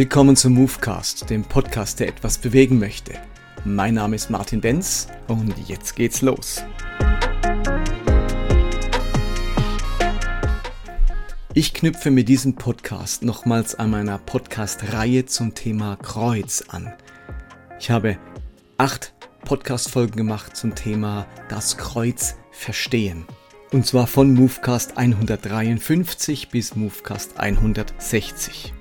Willkommen zum Movecast, dem Podcast, der etwas bewegen möchte. Mein Name ist Martin Benz und jetzt geht's los. Ich knüpfe mit diesem Podcast nochmals an meiner Podcast-Reihe zum Thema Kreuz an. Ich habe acht Podcast-Folgen gemacht zum Thema das Kreuz verstehen. Und zwar von Movecast 153 bis Movecast 160.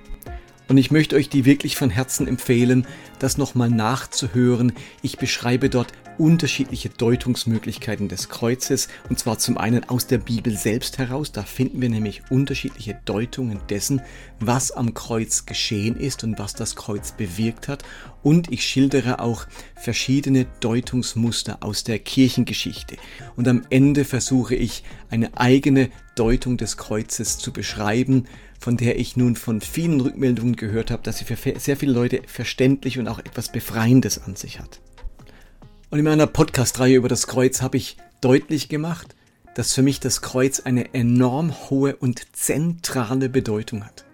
Und ich möchte euch die wirklich von Herzen empfehlen, das nochmal nachzuhören. Ich beschreibe dort unterschiedliche Deutungsmöglichkeiten des Kreuzes. Und zwar zum einen aus der Bibel selbst heraus. Da finden wir nämlich unterschiedliche Deutungen dessen, was am Kreuz geschehen ist und was das Kreuz bewirkt hat. Und ich schildere auch verschiedene Deutungsmuster aus der Kirchengeschichte. Und am Ende versuche ich eine eigene Deutung des Kreuzes zu beschreiben von der ich nun von vielen Rückmeldungen gehört habe, dass sie für sehr viele Leute verständlich und auch etwas Befreiendes an sich hat. Und in meiner Podcast-Reihe über das Kreuz habe ich deutlich gemacht, dass für mich das Kreuz eine enorm hohe und zentrale Bedeutung hat.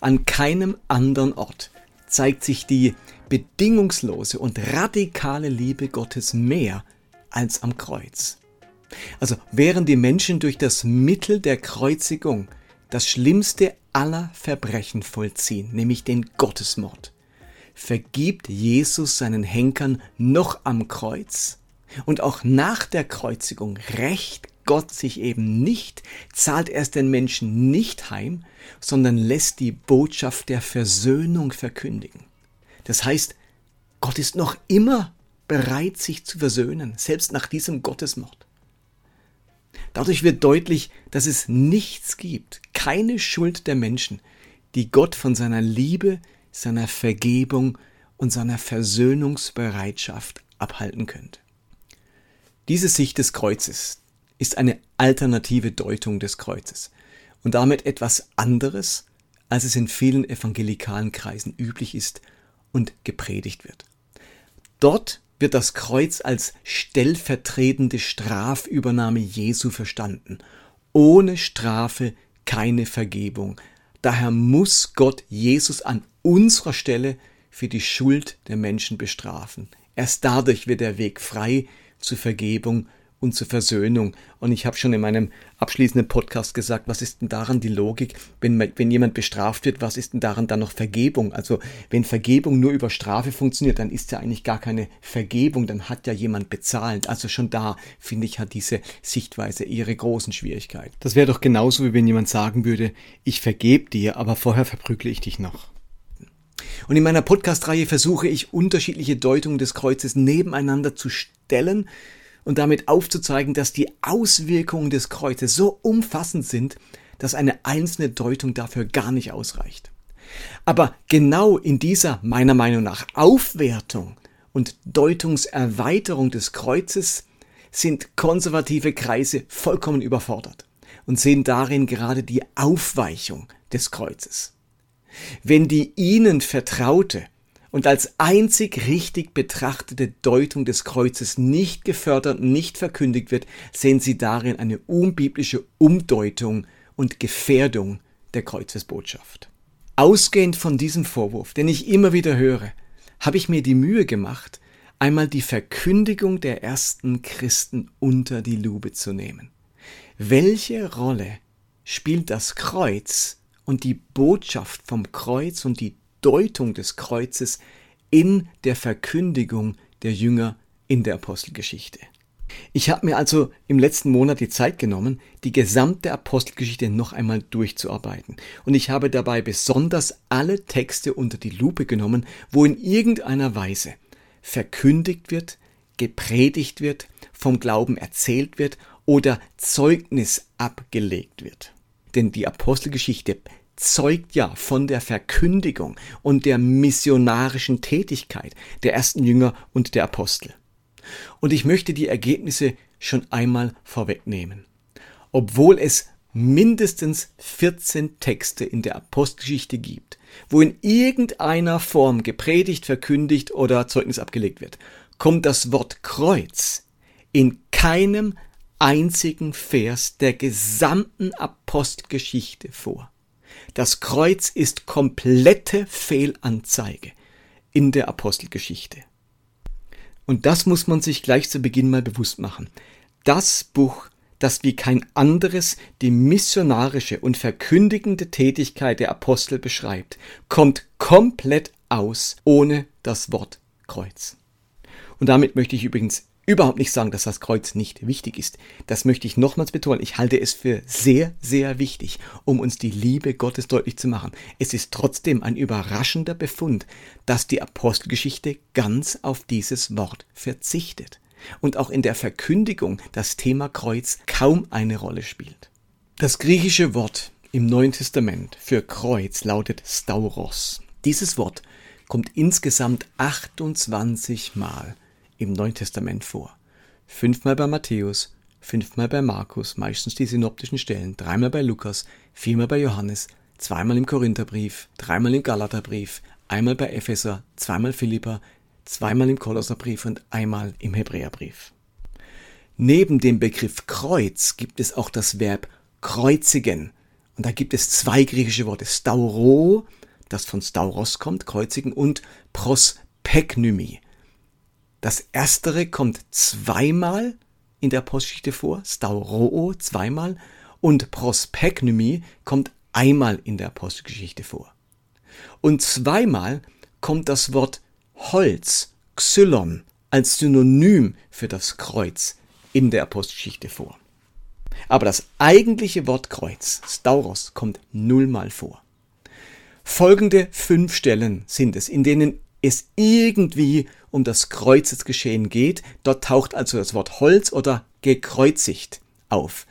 An keinem anderen Ort zeigt sich die bedingungslose und radikale Liebe Gottes mehr als am Kreuz. Also während die Menschen durch das Mittel der Kreuzigung das schlimmste aller Verbrechen vollziehen, nämlich den Gottesmord, vergibt Jesus seinen Henkern noch am Kreuz und auch nach der Kreuzigung rächt Gott sich eben nicht, zahlt er es den Menschen nicht heim, sondern lässt die Botschaft der Versöhnung verkündigen. Das heißt, Gott ist noch immer bereit, sich zu versöhnen, selbst nach diesem Gottesmord. Dadurch wird deutlich, dass es nichts gibt, keine Schuld der Menschen, die Gott von seiner Liebe, seiner Vergebung und seiner Versöhnungsbereitschaft abhalten könnte. Diese Sicht des Kreuzes ist eine alternative Deutung des Kreuzes und damit etwas anderes, als es in vielen evangelikalen Kreisen üblich ist und gepredigt wird. Dort wird das Kreuz als stellvertretende Strafübernahme Jesu verstanden. Ohne Strafe keine Vergebung. Daher muss Gott Jesus an unserer Stelle für die Schuld der Menschen bestrafen. Erst dadurch wird der Weg frei zur Vergebung und zur Versöhnung. Und ich habe schon in meinem abschließenden Podcast gesagt, was ist denn daran die Logik, wenn, wenn jemand bestraft wird, was ist denn daran dann noch Vergebung? Also wenn Vergebung nur über Strafe funktioniert, dann ist ja eigentlich gar keine Vergebung, dann hat ja jemand bezahlt. Also schon da, finde ich, hat diese Sichtweise ihre großen Schwierigkeiten. Das wäre doch genauso, wie wenn jemand sagen würde, ich vergebe dir, aber vorher verprügle ich dich noch. Und in meiner Podcast-Reihe versuche ich unterschiedliche Deutungen des Kreuzes nebeneinander zu stellen, und damit aufzuzeigen, dass die Auswirkungen des Kreuzes so umfassend sind, dass eine einzelne Deutung dafür gar nicht ausreicht. Aber genau in dieser meiner Meinung nach Aufwertung und Deutungserweiterung des Kreuzes sind konservative Kreise vollkommen überfordert und sehen darin gerade die Aufweichung des Kreuzes. Wenn die ihnen vertraute und als einzig richtig betrachtete Deutung des Kreuzes nicht gefördert, nicht verkündigt wird, sehen sie darin eine unbiblische Umdeutung und Gefährdung der Kreuzesbotschaft. Ausgehend von diesem Vorwurf, den ich immer wieder höre, habe ich mir die Mühe gemacht, einmal die Verkündigung der ersten Christen unter die Lupe zu nehmen. Welche Rolle spielt das Kreuz und die Botschaft vom Kreuz und die Deutung des Kreuzes in der Verkündigung der Jünger in der Apostelgeschichte. Ich habe mir also im letzten Monat die Zeit genommen, die gesamte Apostelgeschichte noch einmal durchzuarbeiten. Und ich habe dabei besonders alle Texte unter die Lupe genommen, wo in irgendeiner Weise verkündigt wird, gepredigt wird, vom Glauben erzählt wird oder Zeugnis abgelegt wird. Denn die Apostelgeschichte zeugt ja von der Verkündigung und der missionarischen Tätigkeit der ersten Jünger und der Apostel. Und ich möchte die Ergebnisse schon einmal vorwegnehmen. Obwohl es mindestens 14 Texte in der Apostelgeschichte gibt, wo in irgendeiner Form gepredigt, verkündigt oder Zeugnis abgelegt wird, kommt das Wort Kreuz in keinem einzigen Vers der gesamten Apostelgeschichte vor. Das Kreuz ist komplette Fehlanzeige in der Apostelgeschichte. Und das muss man sich gleich zu Beginn mal bewusst machen. Das Buch, das wie kein anderes die missionarische und verkündigende Tätigkeit der Apostel beschreibt, kommt komplett aus ohne das Wort Kreuz. Und damit möchte ich übrigens überhaupt nicht sagen, dass das Kreuz nicht wichtig ist. Das möchte ich nochmals betonen. Ich halte es für sehr, sehr wichtig, um uns die Liebe Gottes deutlich zu machen. Es ist trotzdem ein überraschender Befund, dass die Apostelgeschichte ganz auf dieses Wort verzichtet und auch in der Verkündigung das Thema Kreuz kaum eine Rolle spielt. Das griechische Wort im Neuen Testament für Kreuz lautet Stauros. Dieses Wort kommt insgesamt 28 Mal im Neuen Testament vor. Fünfmal bei Matthäus, fünfmal bei Markus, meistens die synoptischen Stellen, dreimal bei Lukas, viermal bei Johannes, zweimal im Korintherbrief, dreimal im Galaterbrief, einmal bei Epheser, zweimal Philippa, zweimal im Kolosserbrief und einmal im Hebräerbrief. Neben dem Begriff Kreuz gibt es auch das Verb kreuzigen. Und da gibt es zwei griechische Worte, stauro, das von stauros kommt, kreuzigen, und prospeknymi, das erstere kommt zweimal in der Apostelgeschichte vor, Stauroo zweimal und Prospeknumi kommt einmal in der Apostelgeschichte vor. Und zweimal kommt das Wort Holz, Xylon, als Synonym für das Kreuz in der Apostelgeschichte vor. Aber das eigentliche Wort Kreuz, Stauros, kommt nullmal vor. Folgende fünf Stellen sind es, in denen es irgendwie um das Kreuzesgeschehen geht. Dort taucht also das Wort Holz oder gekreuzigt auf.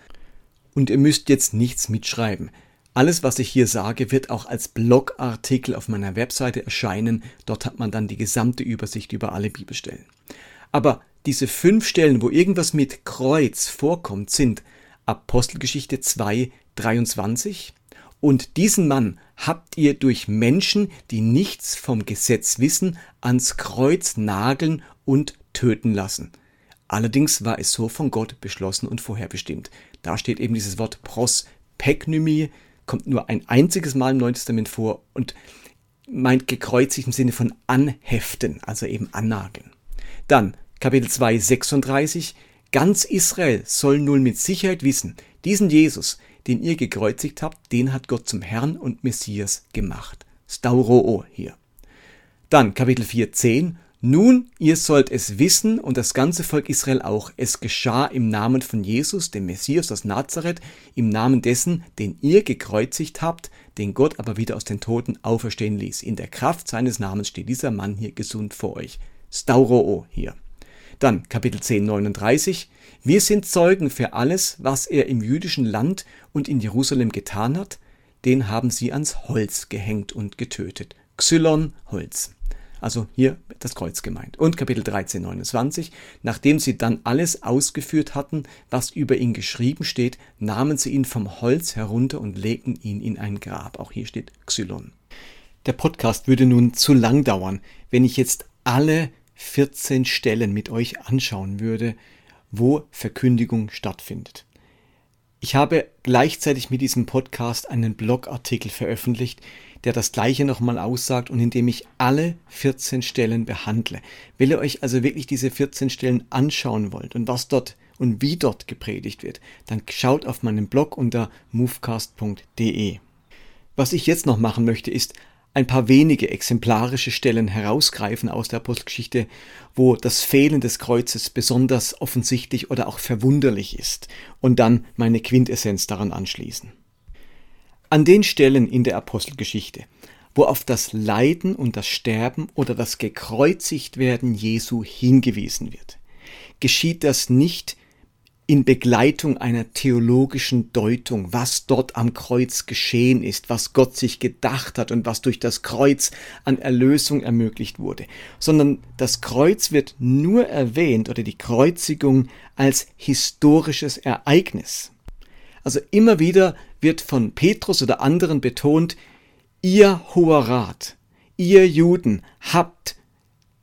Und ihr müsst jetzt nichts mitschreiben. Alles, was ich hier sage, wird auch als Blogartikel auf meiner Webseite erscheinen. Dort hat man dann die gesamte Übersicht über alle Bibelstellen. Aber diese fünf Stellen, wo irgendwas mit Kreuz vorkommt, sind Apostelgeschichte 2, 23, und diesen Mann habt ihr durch Menschen, die nichts vom Gesetz wissen, ans Kreuz nageln und töten lassen. Allerdings war es so von Gott beschlossen und vorherbestimmt. Da steht eben dieses Wort Prospeknymie, kommt nur ein einziges Mal im Neuen Testament vor und meint gekreuzigt im Sinne von anheften, also eben annageln. Dann Kapitel 2, 36. Ganz Israel soll nun mit Sicherheit wissen, diesen Jesus, den ihr gekreuzigt habt, den hat Gott zum Herrn und Messias gemacht. Stauroo hier. Dann Kapitel 4, 10. Nun, ihr sollt es wissen und das ganze Volk Israel auch. Es geschah im Namen von Jesus, dem Messias aus Nazareth, im Namen dessen, den ihr gekreuzigt habt, den Gott aber wieder aus den Toten auferstehen ließ. In der Kraft seines Namens steht dieser Mann hier gesund vor euch. Stauroo hier. Dann Kapitel 10, 39. Wir sind Zeugen für alles, was er im jüdischen Land und in Jerusalem getan hat. Den haben sie ans Holz gehängt und getötet. Xylon, Holz. Also hier das Kreuz gemeint. Und Kapitel 13, 29. Nachdem sie dann alles ausgeführt hatten, was über ihn geschrieben steht, nahmen sie ihn vom Holz herunter und legten ihn in ein Grab. Auch hier steht Xylon. Der Podcast würde nun zu lang dauern, wenn ich jetzt alle 14 Stellen mit euch anschauen würde, wo Verkündigung stattfindet. Ich habe gleichzeitig mit diesem Podcast einen Blogartikel veröffentlicht, der das gleiche nochmal aussagt und in dem ich alle 14 Stellen behandle. Wenn ihr euch also wirklich diese 14 Stellen anschauen wollt und was dort und wie dort gepredigt wird, dann schaut auf meinen Blog unter movecast.de. Was ich jetzt noch machen möchte, ist ein paar wenige exemplarische Stellen herausgreifen aus der Apostelgeschichte, wo das Fehlen des Kreuzes besonders offensichtlich oder auch verwunderlich ist, und dann meine Quintessenz daran anschließen. An den Stellen in der Apostelgeschichte, wo auf das Leiden und das Sterben oder das Gekreuzigtwerden Jesu hingewiesen wird, geschieht das nicht in Begleitung einer theologischen Deutung, was dort am Kreuz geschehen ist, was Gott sich gedacht hat und was durch das Kreuz an Erlösung ermöglicht wurde, sondern das Kreuz wird nur erwähnt oder die Kreuzigung als historisches Ereignis. Also immer wieder wird von Petrus oder anderen betont, ihr hoher Rat, ihr Juden habt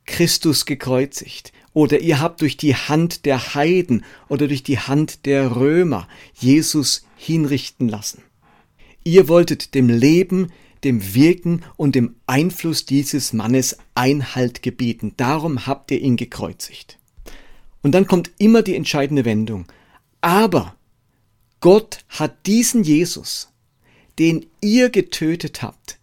Christus gekreuzigt oder ihr habt durch die Hand der Heiden oder durch die Hand der Römer Jesus hinrichten lassen. Ihr wolltet dem Leben, dem Wirken und dem Einfluss dieses Mannes Einhalt gebieten. Darum habt ihr ihn gekreuzigt. Und dann kommt immer die entscheidende Wendung. Aber Gott hat diesen Jesus, den ihr getötet habt,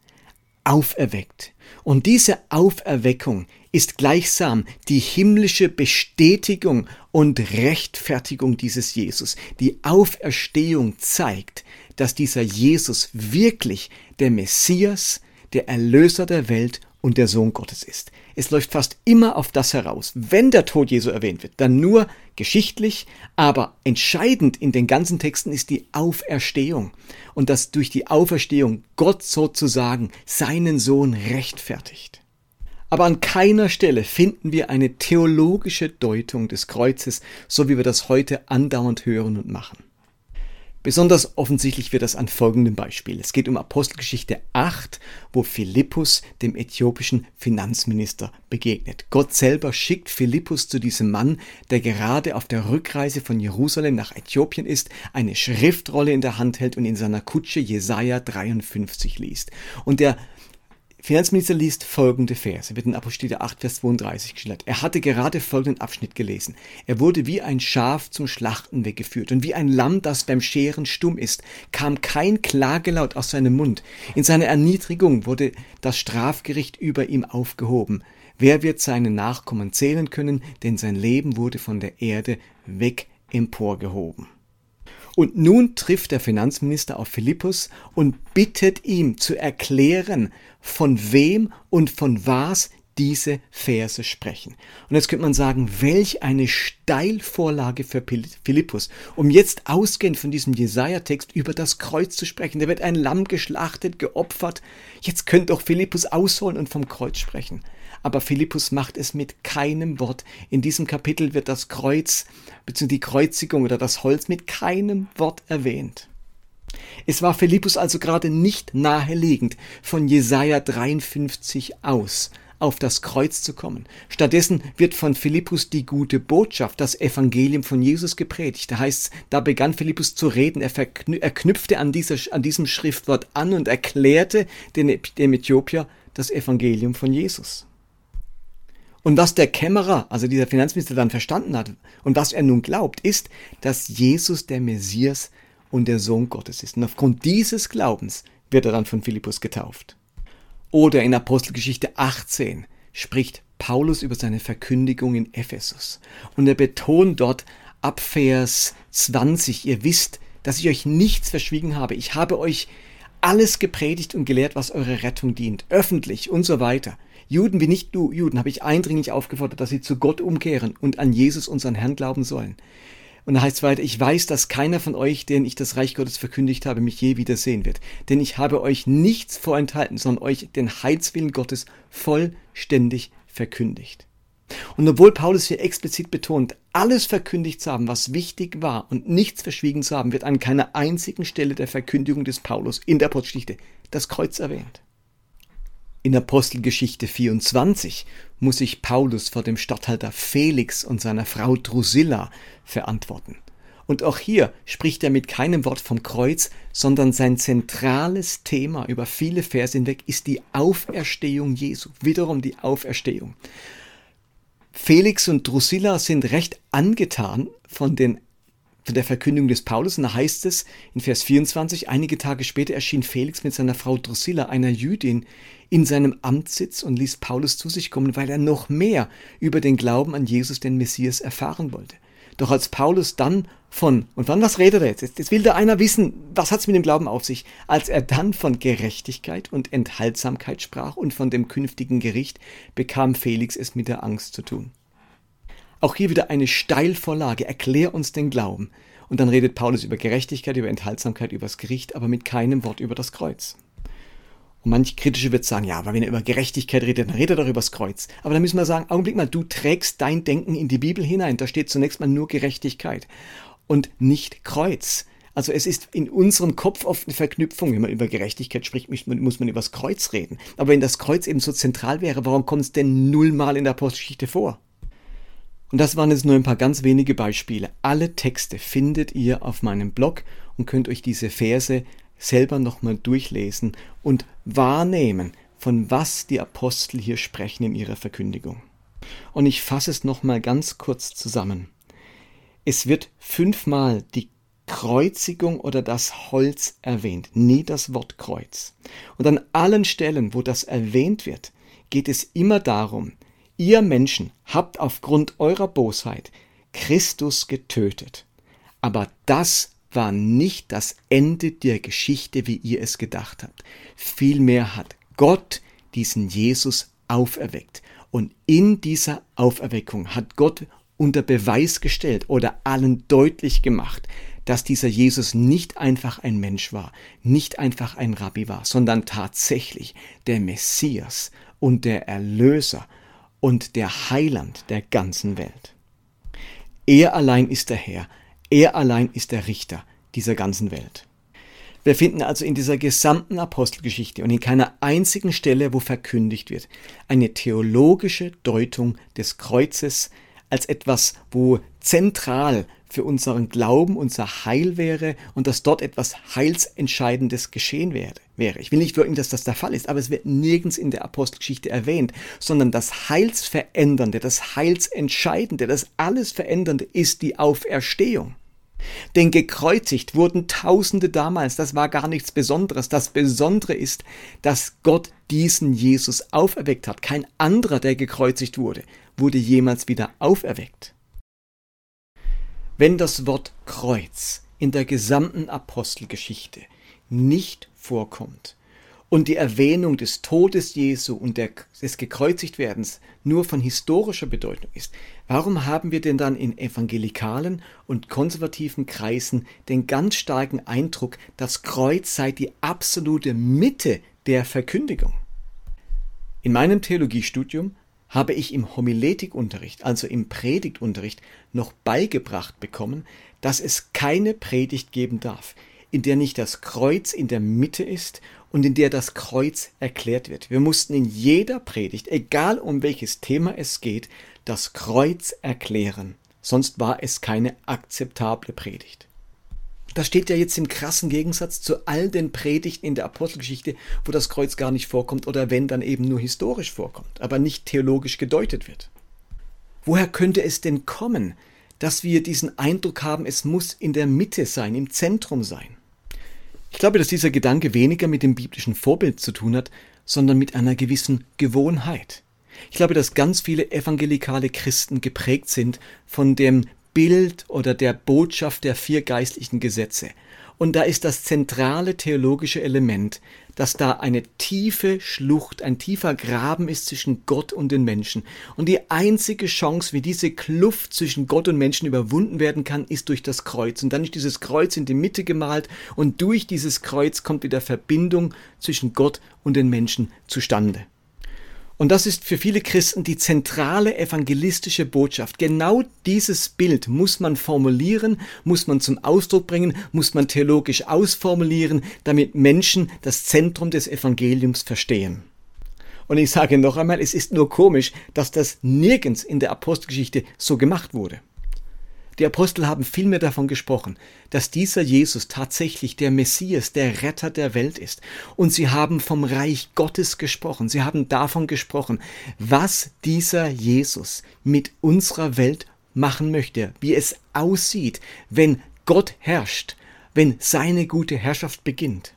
auferweckt. Und diese Auferweckung ist gleichsam die himmlische Bestätigung und Rechtfertigung dieses Jesus. Die Auferstehung zeigt, dass dieser Jesus wirklich der Messias, der Erlöser der Welt und der Sohn Gottes ist. Es läuft fast immer auf das heraus. Wenn der Tod Jesu erwähnt wird, dann nur geschichtlich, aber entscheidend in den ganzen Texten ist die Auferstehung und dass durch die Auferstehung Gott sozusagen seinen Sohn rechtfertigt. Aber an keiner Stelle finden wir eine theologische Deutung des Kreuzes, so wie wir das heute andauernd hören und machen. Besonders offensichtlich wird das an folgendem Beispiel. Es geht um Apostelgeschichte 8, wo Philippus dem äthiopischen Finanzminister begegnet. Gott selber schickt Philippus zu diesem Mann, der gerade auf der Rückreise von Jerusalem nach Äthiopien ist, eine Schriftrolle in der Hand hält und in seiner Kutsche Jesaja 53 liest. Und der Finanzminister liest folgende Verse, wird in Apostel 8, Vers 32 geschildert. Er hatte gerade folgenden Abschnitt gelesen. Er wurde wie ein Schaf zum Schlachten weggeführt und wie ein Lamm, das beim Scheren stumm ist, kam kein Klagelaut aus seinem Mund. In seiner Erniedrigung wurde das Strafgericht über ihm aufgehoben. Wer wird seine Nachkommen zählen können, denn sein Leben wurde von der Erde weg emporgehoben. Und nun trifft der Finanzminister auf Philippus und bittet ihm zu erklären, von wem und von was diese Verse sprechen. Und jetzt könnte man sagen, welch eine Steilvorlage für Philippus, um jetzt ausgehend von diesem Jesaja-Text über das Kreuz zu sprechen. Da wird ein Lamm geschlachtet, geopfert. Jetzt könnte doch Philippus ausholen und vom Kreuz sprechen aber Philippus macht es mit keinem Wort. In diesem Kapitel wird das Kreuz bzw. die Kreuzigung oder das Holz mit keinem Wort erwähnt. Es war Philippus also gerade nicht naheliegend, von Jesaja 53 aus auf das Kreuz zu kommen. Stattdessen wird von Philippus die gute Botschaft, das Evangelium von Jesus gepredigt. Da heißt da begann Philippus zu reden, er, er knüpfte an, dieser, an diesem Schriftwort an und erklärte dem, Äthiopier das Evangelium von Jesus. Und was der Kämmerer, also dieser Finanzminister dann verstanden hat und was er nun glaubt, ist, dass Jesus der Messias und der Sohn Gottes ist. Und aufgrund dieses Glaubens wird er dann von Philippus getauft. Oder in Apostelgeschichte 18 spricht Paulus über seine Verkündigung in Ephesus. Und er betont dort ab Vers 20, ihr wisst, dass ich euch nichts verschwiegen habe. Ich habe euch alles gepredigt und gelehrt, was eure Rettung dient, öffentlich und so weiter. Juden wie nicht du Juden habe ich eindringlich aufgefordert, dass sie zu Gott umkehren und an Jesus, unseren Herrn, glauben sollen. Und da heißt es weiter, ich weiß, dass keiner von euch, den ich das Reich Gottes verkündigt habe, mich je wiedersehen wird. Denn ich habe euch nichts vorenthalten, sondern euch den Heilswillen Gottes vollständig verkündigt. Und obwohl Paulus hier explizit betont, alles verkündigt zu haben, was wichtig war und nichts verschwiegen zu haben, wird an keiner einzigen Stelle der Verkündigung des Paulus in der Apostelgeschichte das Kreuz erwähnt. In Apostelgeschichte 24 muss sich Paulus vor dem Statthalter Felix und seiner Frau Drusilla verantworten. Und auch hier spricht er mit keinem Wort vom Kreuz, sondern sein zentrales Thema über viele Verse hinweg ist die Auferstehung Jesu. Wiederum die Auferstehung. Felix und Drusilla sind recht angetan von den von der Verkündigung des Paulus. Und da heißt es in Vers 24, einige Tage später erschien Felix mit seiner Frau Drusilla, einer Jüdin, in seinem Amtssitz und ließ Paulus zu sich kommen, weil er noch mehr über den Glauben an Jesus, den Messias, erfahren wollte. Doch als Paulus dann von, und wann was redet er jetzt? Jetzt will da einer wissen, was hat's mit dem Glauben auf sich? Als er dann von Gerechtigkeit und Enthaltsamkeit sprach und von dem künftigen Gericht, bekam Felix es mit der Angst zu tun. Auch hier wieder eine Steilvorlage. Erklär uns den Glauben. Und dann redet Paulus über Gerechtigkeit, über Enthaltsamkeit, über das Gericht, aber mit keinem Wort über das Kreuz. Und manch Kritische wird sagen, ja, aber wenn er über Gerechtigkeit redet, dann redet er doch über das Kreuz. Aber dann müssen wir sagen, Augenblick mal, du trägst dein Denken in die Bibel hinein. Da steht zunächst mal nur Gerechtigkeit und nicht Kreuz. Also es ist in unserem Kopf oft eine Verknüpfung. Wenn man über Gerechtigkeit spricht, muss man, über das Kreuz reden. Aber wenn das Kreuz eben so zentral wäre, warum kommt es denn nullmal in der Apostelgeschichte vor? Und das waren jetzt nur ein paar ganz wenige Beispiele. Alle Texte findet ihr auf meinem Blog und könnt euch diese Verse selber nochmal durchlesen und wahrnehmen, von was die Apostel hier sprechen in ihrer Verkündigung. Und ich fasse es nochmal ganz kurz zusammen. Es wird fünfmal die Kreuzigung oder das Holz erwähnt, nie das Wort Kreuz. Und an allen Stellen, wo das erwähnt wird, geht es immer darum, ihr Menschen habt aufgrund eurer Bosheit Christus getötet. Aber das war nicht das Ende der Geschichte, wie ihr es gedacht habt. Vielmehr hat Gott diesen Jesus auferweckt. Und in dieser Auferweckung hat Gott unter Beweis gestellt oder allen deutlich gemacht, dass dieser Jesus nicht einfach ein Mensch war, nicht einfach ein Rabbi war, sondern tatsächlich der Messias und der Erlöser und der Heiland der ganzen Welt. Er allein ist der Herr, er allein ist der Richter dieser ganzen Welt. Wir finden also in dieser gesamten Apostelgeschichte und in keiner einzigen Stelle, wo verkündigt wird, eine theologische Deutung des Kreuzes als etwas, wo zentral für unseren Glauben unser Heil wäre und dass dort etwas Heilsentscheidendes geschehen wäre. Ich will nicht wirklich, dass das der Fall ist, aber es wird nirgends in der Apostelgeschichte erwähnt, sondern das Heilsverändernde, das Heilsentscheidende, das alles Verändernde ist die Auferstehung. Denn gekreuzigt wurden Tausende damals, das war gar nichts Besonderes. Das Besondere ist, dass Gott diesen Jesus auferweckt hat. Kein anderer, der gekreuzigt wurde, wurde jemals wieder auferweckt. Wenn das Wort Kreuz in der gesamten Apostelgeschichte nicht vorkommt und die Erwähnung des Todes Jesu und des Gekreuzigtwerdens nur von historischer Bedeutung ist, warum haben wir denn dann in evangelikalen und konservativen Kreisen den ganz starken Eindruck, das Kreuz sei die absolute Mitte der Verkündigung? In meinem Theologiestudium habe ich im Homiletikunterricht, also im Predigtunterricht, noch beigebracht bekommen, dass es keine Predigt geben darf, in der nicht das Kreuz in der Mitte ist und in der das Kreuz erklärt wird. Wir mussten in jeder Predigt, egal um welches Thema es geht, das Kreuz erklären, sonst war es keine akzeptable Predigt. Das steht ja jetzt im krassen Gegensatz zu all den Predigten in der Apostelgeschichte, wo das Kreuz gar nicht vorkommt oder wenn dann eben nur historisch vorkommt, aber nicht theologisch gedeutet wird. Woher könnte es denn kommen, dass wir diesen Eindruck haben, es muss in der Mitte sein, im Zentrum sein? Ich glaube, dass dieser Gedanke weniger mit dem biblischen Vorbild zu tun hat, sondern mit einer gewissen Gewohnheit. Ich glaube, dass ganz viele evangelikale Christen geprägt sind von dem Bild oder der Botschaft der vier geistlichen Gesetze. Und da ist das zentrale theologische Element, dass da eine tiefe Schlucht, ein tiefer Graben ist zwischen Gott und den Menschen. Und die einzige Chance, wie diese Kluft zwischen Gott und Menschen überwunden werden kann, ist durch das Kreuz. Und dann ist dieses Kreuz in die Mitte gemalt und durch dieses Kreuz kommt wieder Verbindung zwischen Gott und den Menschen zustande. Und das ist für viele Christen die zentrale evangelistische Botschaft. Genau dieses Bild muss man formulieren, muss man zum Ausdruck bringen, muss man theologisch ausformulieren, damit Menschen das Zentrum des Evangeliums verstehen. Und ich sage noch einmal, es ist nur komisch, dass das nirgends in der Apostelgeschichte so gemacht wurde. Die Apostel haben vielmehr davon gesprochen, dass dieser Jesus tatsächlich der Messias, der Retter der Welt ist. Und sie haben vom Reich Gottes gesprochen. Sie haben davon gesprochen, was dieser Jesus mit unserer Welt machen möchte, wie es aussieht, wenn Gott herrscht, wenn seine gute Herrschaft beginnt.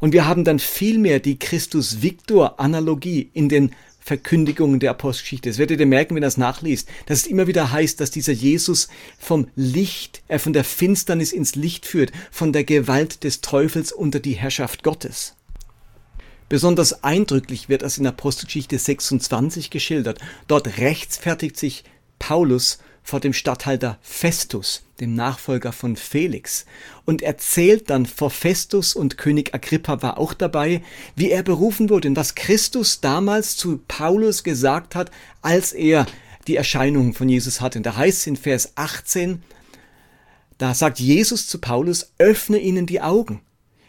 Und wir haben dann vielmehr die Christus-Victor-Analogie in den Verkündigungen der Apostelgeschichte. Das werdet ihr merken, wenn ihr das nachliest, dass es immer wieder heißt, dass dieser Jesus vom Licht, er äh, von der Finsternis ins Licht führt, von der Gewalt des Teufels unter die Herrschaft Gottes. Besonders eindrücklich wird das in Apostelgeschichte 26 geschildert. Dort rechtfertigt sich Paulus vor dem Statthalter Festus, dem Nachfolger von Felix, und erzählt dann vor Festus und König Agrippa war auch dabei, wie er berufen wurde und was Christus damals zu Paulus gesagt hat, als er die Erscheinung von Jesus hatte. Und da heißt es in Vers 18, da sagt Jesus zu Paulus, öffne ihnen die Augen,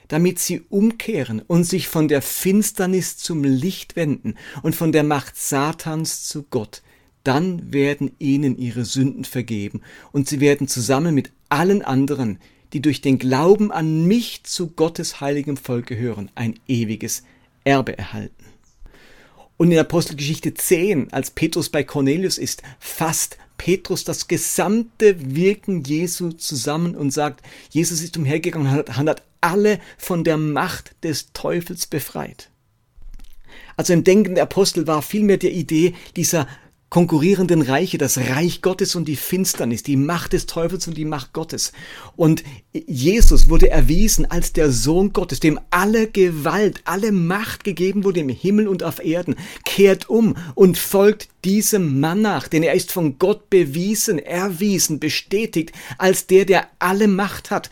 damit sie umkehren und sich von der Finsternis zum Licht wenden und von der Macht Satans zu Gott, dann werden ihnen ihre Sünden vergeben und sie werden zusammen mit allen anderen, die durch den Glauben an mich zu Gottes heiligem Volk gehören, ein ewiges Erbe erhalten. Und in Apostelgeschichte 10, als Petrus bei Cornelius ist, fasst Petrus das gesamte Wirken Jesu zusammen und sagt, Jesus ist umhergegangen und hat alle von der Macht des Teufels befreit. Also im Denken der Apostel war vielmehr die Idee dieser konkurrierenden Reiche, das Reich Gottes und die Finsternis, die Macht des Teufels und die Macht Gottes. Und Jesus wurde erwiesen als der Sohn Gottes, dem alle Gewalt, alle Macht gegeben wurde im Himmel und auf Erden, kehrt um und folgt diesem Mann nach, denn er ist von Gott bewiesen, erwiesen, bestätigt als der, der alle Macht hat.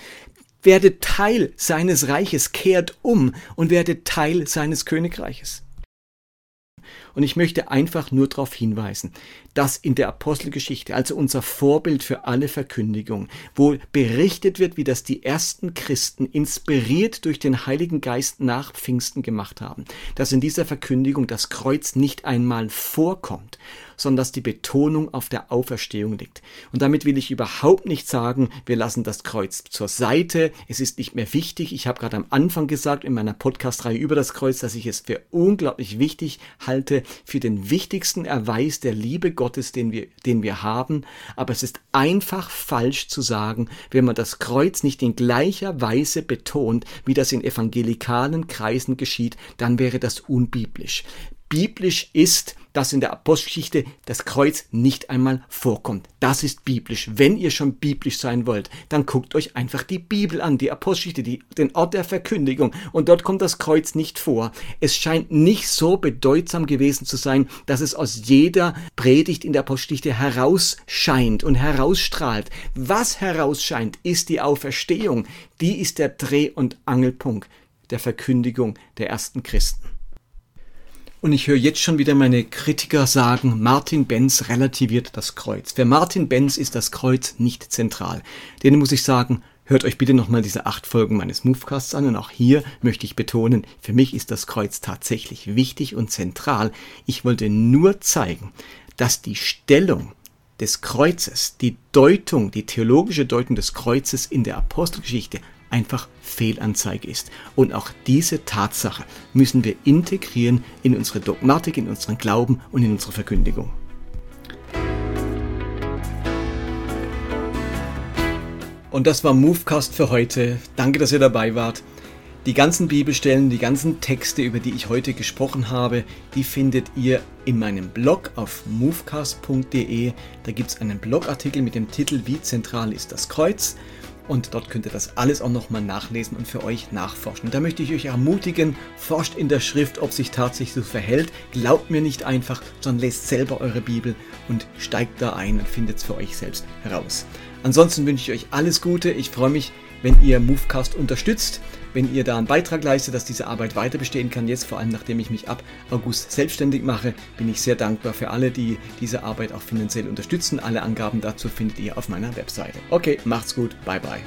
Werde Teil seines Reiches, kehrt um und werde Teil seines Königreiches. Und ich möchte einfach nur darauf hinweisen, dass in der Apostelgeschichte, also unser Vorbild für alle Verkündigung, wo berichtet wird, wie das die ersten Christen inspiriert durch den Heiligen Geist nach Pfingsten gemacht haben, dass in dieser Verkündigung das Kreuz nicht einmal vorkommt, sondern dass die Betonung auf der Auferstehung liegt. Und damit will ich überhaupt nicht sagen, wir lassen das Kreuz zur Seite, es ist nicht mehr wichtig. Ich habe gerade am Anfang gesagt in meiner Podcast-Reihe über das Kreuz, dass ich es für unglaublich wichtig halte, für den wichtigsten Erweis der Liebe Gottes, den wir, den wir haben. Aber es ist einfach falsch zu sagen, wenn man das Kreuz nicht in gleicher Weise betont, wie das in evangelikalen Kreisen geschieht, dann wäre das unbiblisch biblisch ist, dass in der Apostelgeschichte das Kreuz nicht einmal vorkommt. Das ist biblisch. Wenn ihr schon biblisch sein wollt, dann guckt euch einfach die Bibel an, die Apostelgeschichte, die, den Ort der Verkündigung. Und dort kommt das Kreuz nicht vor. Es scheint nicht so bedeutsam gewesen zu sein, dass es aus jeder Predigt in der Apostelgeschichte herausscheint und herausstrahlt. Was herausscheint, ist die Auferstehung. Die ist der Dreh- und Angelpunkt der Verkündigung der ersten Christen. Und ich höre jetzt schon wieder meine Kritiker sagen, Martin Benz relativiert das Kreuz. Für Martin Benz ist das Kreuz nicht zentral. Denen muss ich sagen, hört euch bitte nochmal diese acht Folgen meines Movecasts an. Und auch hier möchte ich betonen, für mich ist das Kreuz tatsächlich wichtig und zentral. Ich wollte nur zeigen, dass die Stellung des Kreuzes, die Deutung, die theologische Deutung des Kreuzes in der Apostelgeschichte einfach Fehlanzeige ist. Und auch diese Tatsache müssen wir integrieren in unsere Dogmatik, in unseren Glauben und in unsere Verkündigung. Und das war Movecast für heute. Danke, dass ihr dabei wart. Die ganzen Bibelstellen, die ganzen Texte, über die ich heute gesprochen habe, die findet ihr in meinem Blog auf movecast.de. Da gibt es einen Blogartikel mit dem Titel Wie zentral ist das Kreuz? Und dort könnt ihr das alles auch nochmal nachlesen und für euch nachforschen. Und da möchte ich euch ermutigen, forscht in der Schrift, ob sich tatsächlich so verhält. Glaubt mir nicht einfach, sondern lest selber eure Bibel und steigt da ein und findet es für euch selbst heraus. Ansonsten wünsche ich euch alles Gute. Ich freue mich, wenn ihr Movecast unterstützt, wenn ihr da einen Beitrag leistet, dass diese Arbeit weiter bestehen kann. Jetzt vor allem, nachdem ich mich ab August selbstständig mache, bin ich sehr dankbar für alle, die diese Arbeit auch finanziell unterstützen. Alle Angaben dazu findet ihr auf meiner Webseite. Okay, macht's gut, bye bye.